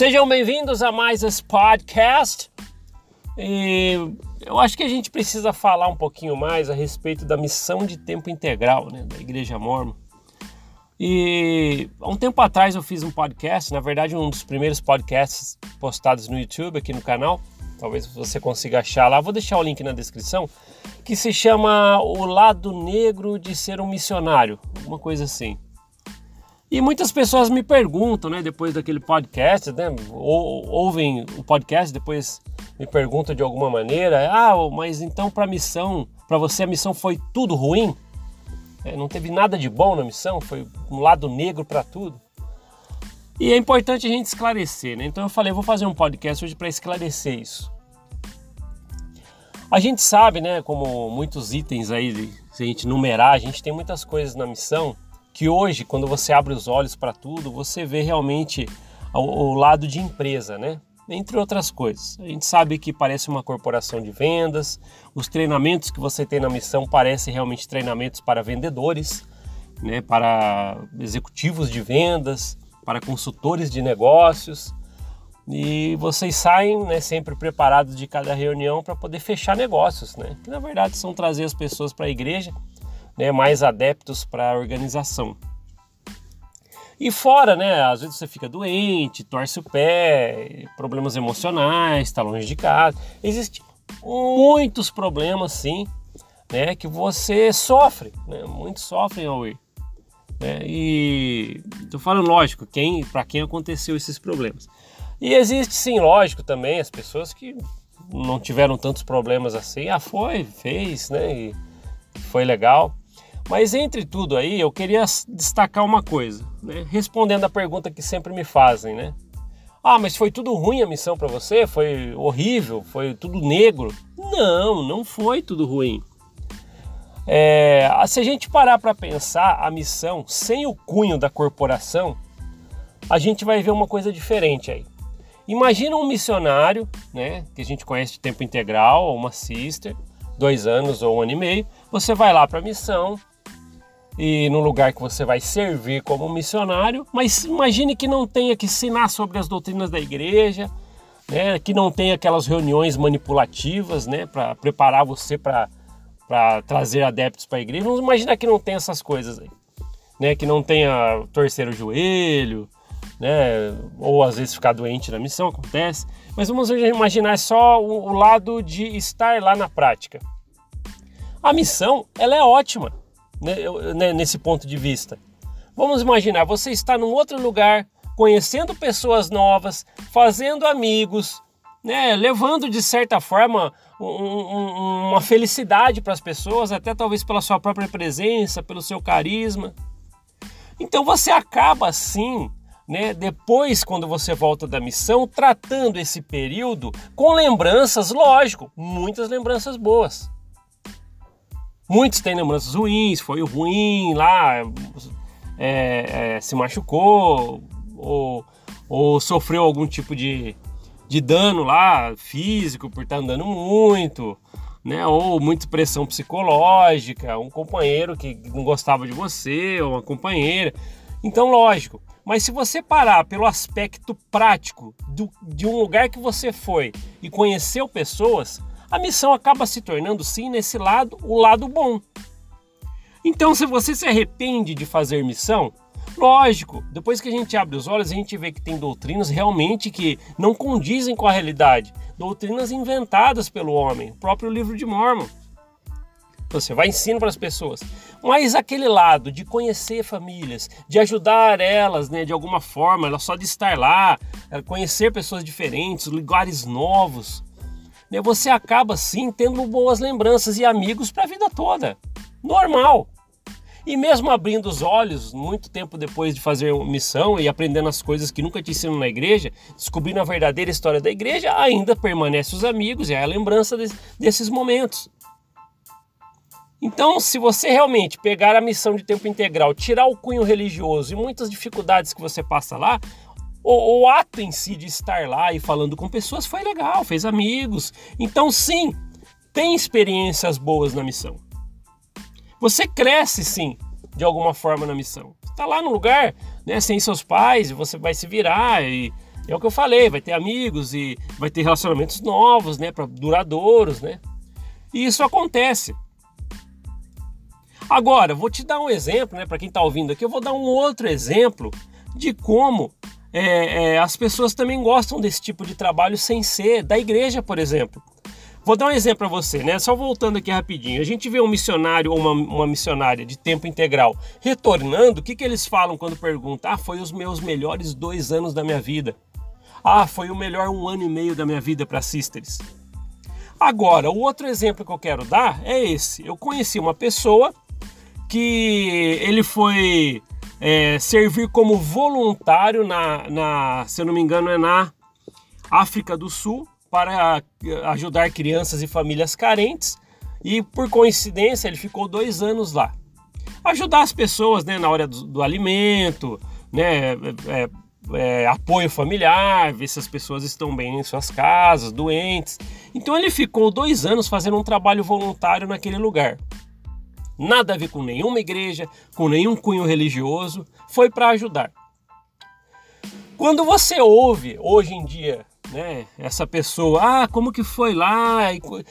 Sejam bem-vindos a mais esse podcast. E eu acho que a gente precisa falar um pouquinho mais a respeito da missão de tempo integral né, da Igreja Mormon. E há um tempo atrás eu fiz um podcast, na verdade um dos primeiros podcasts postados no YouTube aqui no canal, talvez você consiga achar lá, vou deixar o link na descrição, que se chama O Lado Negro de Ser um Missionário, alguma coisa assim. E muitas pessoas me perguntam, né, depois daquele podcast, né, ou, ouvem o podcast, depois me perguntam de alguma maneira, ah, mas então para a missão, para você a missão foi tudo ruim? É, não teve nada de bom na missão, foi um lado negro para tudo. E é importante a gente esclarecer, né? Então eu falei, eu vou fazer um podcast hoje para esclarecer isso. A gente sabe, né, como muitos itens aí, se a gente numerar, a gente tem muitas coisas na missão que hoje, quando você abre os olhos para tudo, você vê realmente o, lado de empresa, né? entre outras coisas. A gente sabe que parece uma corporação de vendas, os treinamentos que você tem na missão parecem realmente treinamentos para vendedores, né, para executivos de vendas, para consultores de negócios. E vocês saem né, sempre preparados de cada reunião para poder fechar negócios, né? que na verdade são trazer as pessoas para a igreja, né, mais adeptos para a organização. E fora, né? Às vezes você fica doente, torce o pé, problemas emocionais, está longe de casa. Existem muitos problemas, sim, né? Que você sofre, né? Muitos sofrem ao ir. Né? E tô falando, lógico, quem, para quem aconteceu esses problemas. E existe, sim, lógico, também as pessoas que não tiveram tantos problemas assim. Ah, foi, fez, né? E foi legal. Mas entre tudo aí, eu queria destacar uma coisa, né? respondendo a pergunta que sempre me fazem, né? Ah, mas foi tudo ruim a missão para você? Foi horrível? Foi tudo negro? Não, não foi tudo ruim. É, se a gente parar para pensar a missão sem o cunho da corporação, a gente vai ver uma coisa diferente aí. Imagina um missionário, né, que a gente conhece de tempo integral, uma sister, dois anos ou um ano e meio. Você vai lá para a missão, e no lugar que você vai servir como missionário, mas imagine que não tenha que ensinar sobre as doutrinas da igreja, né, que não tenha aquelas reuniões manipulativas, né, para preparar você para trazer adeptos para a igreja. Vamos imaginar que não tem essas coisas aí, né, que não tenha torcer o joelho, né, ou às vezes ficar doente na missão, acontece. Mas vamos imaginar só o, o lado de estar lá na prática. A missão, ela é ótima né, né, nesse ponto de vista. Vamos imaginar, você está num outro lugar, conhecendo pessoas novas, fazendo amigos, né, levando de certa forma um, um, uma felicidade para as pessoas, até talvez pela sua própria presença, pelo seu carisma. Então você acaba assim, né, depois quando você volta da missão, tratando esse período com lembranças, lógico, muitas lembranças boas. Muitos têm lembranças ruins, foi ruim lá, é, é, se machucou ou, ou, sofreu algum tipo de, de dano lá físico por estar andando muito, né? Ou muita pressão psicológica, um companheiro que não gostava de você, ou uma companheira. Então, lógico. Mas se você parar pelo aspecto prático do, de um lugar que você foi e conheceu pessoas, a missão acaba se tornando sim nesse lado o lado bom. Então, se você se arrepende de fazer missão, lógico, depois que a gente abre os olhos, a gente vê que tem doutrinas realmente que não condizem com a realidade, doutrinas inventadas pelo homem, o próprio livro de Mormon. Você vai ensinar para as pessoas. Mas aquele lado de conhecer famílias, de ajudar elas, né, de alguma forma, ela só de estar lá, conhecer pessoas diferentes, lugares novos, né, você acaba sim tendo boas lembranças e amigos para a vida toda. Normal. E mesmo abrindo os olhos, muito tempo depois de fazer missão e aprendendo as coisas que nunca te ensinam na igreja, descobrindo a verdadeira história da igreja, ainda permanece os amigos e a lembrança de, desses momentos. Então, se você realmente pegar a missão de tempo integral, tirar o cunho religioso e muitas dificuldades que você passa lá, o, o, ato em si de estar lá e falando com pessoas foi legal, fez amigos. Então, sim, tem experiências boas na missão. Você cresce, sim, de alguma forma na missão. Está lá no lugar, né, sem seus pais, você vai se virar e, É o que eu falei, vai ter amigos e vai ter relacionamentos novos, né, para duradouros, né? E isso acontece. Agora, vou te dar um exemplo, né, para quem está ouvindo aqui, eu vou dar um outro exemplo de como é, é, as pessoas também gostam desse tipo de trabalho sem ser da igreja, por exemplo. Vou dar um exemplo para você, né? Só voltando aqui rapidinho. A gente vê um missionário ou uma, uma missionária de tempo integral retornando, o que, que eles falam quando perguntam? Ah, foi os meus melhores dois anos da minha vida. Ah, foi o melhor um ano e meio da minha vida para Sisters. Agora, o outro exemplo que eu quero dar é esse. Eu conheci uma pessoa que ele foi é, servir como voluntário na, na, se eu não me engano, é na África do Sul para ajudar crianças e famílias carentes e por coincidência ele ficou dois anos lá. Ajudar as pessoas né, na hora do, do alimento, né, é, é, apoio familiar, ver se as pessoas estão bem em suas casas, doentes. Então ele ficou dois anos fazendo um trabalho voluntário naquele lugar nada a ver com nenhuma igreja, com nenhum cunho religioso, foi para ajudar. Quando você ouve hoje em dia, né, essa pessoa, ah, como que foi lá?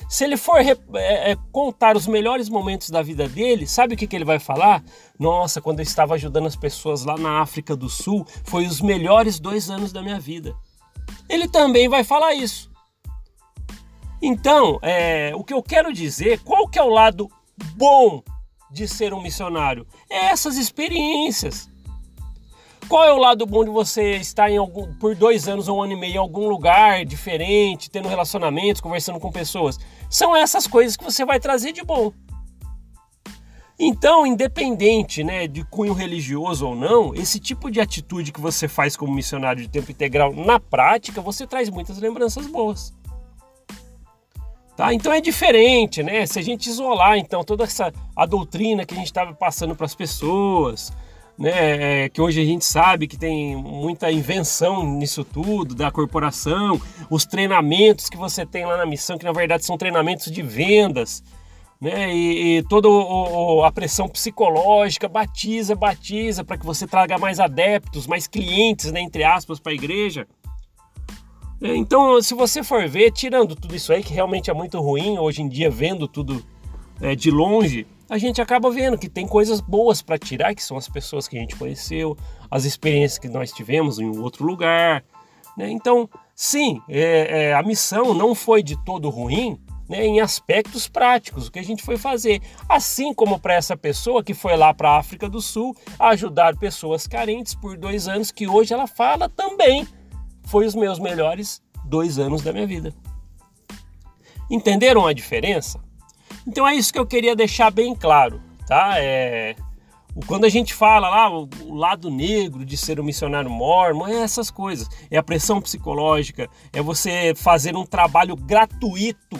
Se ele for é, é, contar os melhores momentos da vida dele, sabe o que, que ele vai falar? Nossa, quando eu estava ajudando as pessoas lá na África do Sul, foi os melhores dois anos da minha vida. Ele também vai falar isso. Então, é, o que eu quero dizer, qual que é o lado bom de ser um missionário? É essas experiências. Qual é o lado bom de você estar em algum, por dois anos ou um ano e meio em algum lugar diferente, tendo relacionamentos, conversando com pessoas? São essas coisas que você vai trazer de bom. Então, independente né, de cunho religioso ou não, esse tipo de atitude que você faz como missionário de tempo integral, na prática, você traz muitas lembranças boas. Tá? Então é diferente, né? Se a gente isolar então toda essa a doutrina que a gente estava passando para as pessoas, né? É, que hoje a gente sabe que tem muita invenção nisso tudo da corporação, os treinamentos que você tem lá na missão, que na verdade são treinamentos de vendas, né? E, e toda o, a pressão psicológica, batiza, batiza para que você traga mais adeptos, mais clientes, né? Entre aspas, para a igreja. É, então, se você for ver, tirando tudo isso aí, que realmente é muito ruim, hoje em dia, vendo tudo é, de longe, a gente acaba vendo que tem coisas boas para tirar, que são as pessoas que a gente conheceu, as experiências que nós tivemos em outro lugar. Né? Então, sim, é, é, a missão não foi de todo ruim né, em aspectos práticos, o que a gente foi fazer. Assim como para essa pessoa que foi lá para a África do Sul ajudar pessoas carentes por dois anos, que hoje ela fala também foi os meus melhores dois anos da minha vida. Entenderam a diferença? Então é isso que eu queria deixar bem claro, tá? É, quando a gente fala lá o, lado negro de ser um missionário mormon, é essas coisas. É a pressão psicológica, é você fazer um trabalho gratuito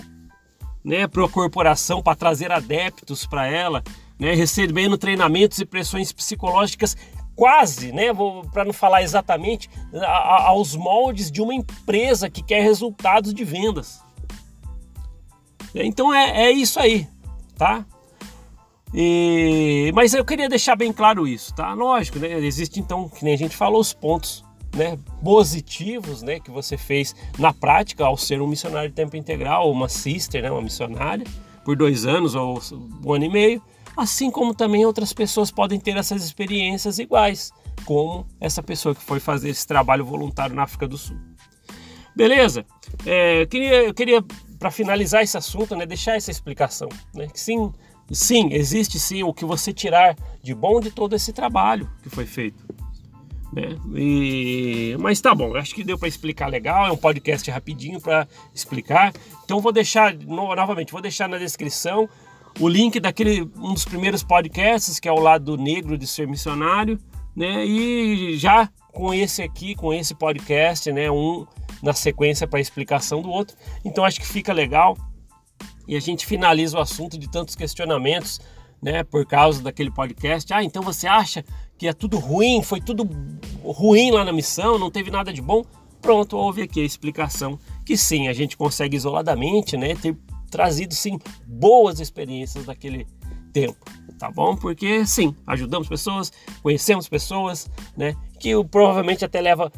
né, para a corporação, para trazer adeptos para ela, né, recebendo treinamentos e pressões psicológicas quase, né, para não falar exatamente, a, a, aos moldes de uma empresa que quer resultados de vendas. Então é, é isso aí, tá? E, mas eu queria deixar bem claro isso, tá? Lógico, né? Existe então, que nem a gente falou, os pontos né, positivos né, que você fez na prática ao ser um missionário de tempo integral, ou uma sister, né, uma missionária, por dois anos ou um ano e meio assim como também outras pessoas podem ter essas experiências iguais, como essa pessoa que foi fazer esse trabalho voluntário na África do Sul. Beleza? É, eu queria, eu queria para finalizar esse assunto, né, deixar essa explicação, né, que sim, sim, existe sim o que você tirar de bom de todo esse trabalho que foi feito. Né? E, mas tá bom, acho que deu para explicar legal. É um podcast rapidinho para explicar. Então vou deixar no, novamente, vou deixar na descrição o link daquele um dos primeiros podcasts, que é o lado negro de ser missionário, né? E já com esse aqui, com esse podcast, né, um na sequência para explicação do outro. Então acho que fica legal. E a gente finaliza o assunto de tantos questionamentos, né, por causa daquele podcast. Ah, então você acha que é tudo ruim, foi tudo ruim lá na missão, não teve nada de bom? Pronto, houve aqui a explicação que sim, a gente consegue isoladamente, né, ter trazido sim boas experiências daquele tempo, tá bom? Porque sim, ajudamos pessoas, conhecemos pessoas, né? Que provavelmente até leva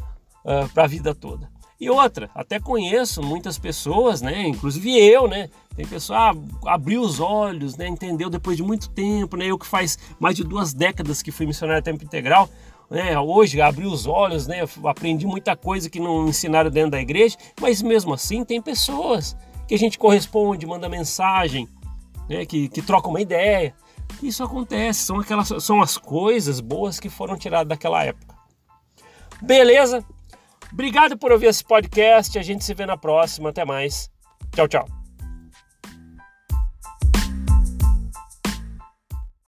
uh, para a vida toda. E outra, até conheço muitas pessoas, né, inclusive eu, né, tem pessoa ah, abriu os olhos, né, entendeu depois de muito tempo, né, eu que faz mais de duas décadas que fui missionário a tempo integral, né, hoje abri os olhos, né, aprendi muita coisa que não ensinaram dentro da igreja, mas mesmo assim tem pessoas que a gente corresponde, manda mensagem, né, que, que troca uma ideia. Isso acontece, são aquelas são as coisas boas que foram tiradas daquela época. Beleza? Obrigado por ouvir esse podcast. A gente se vê na próxima. Até mais. Tchau, tchau.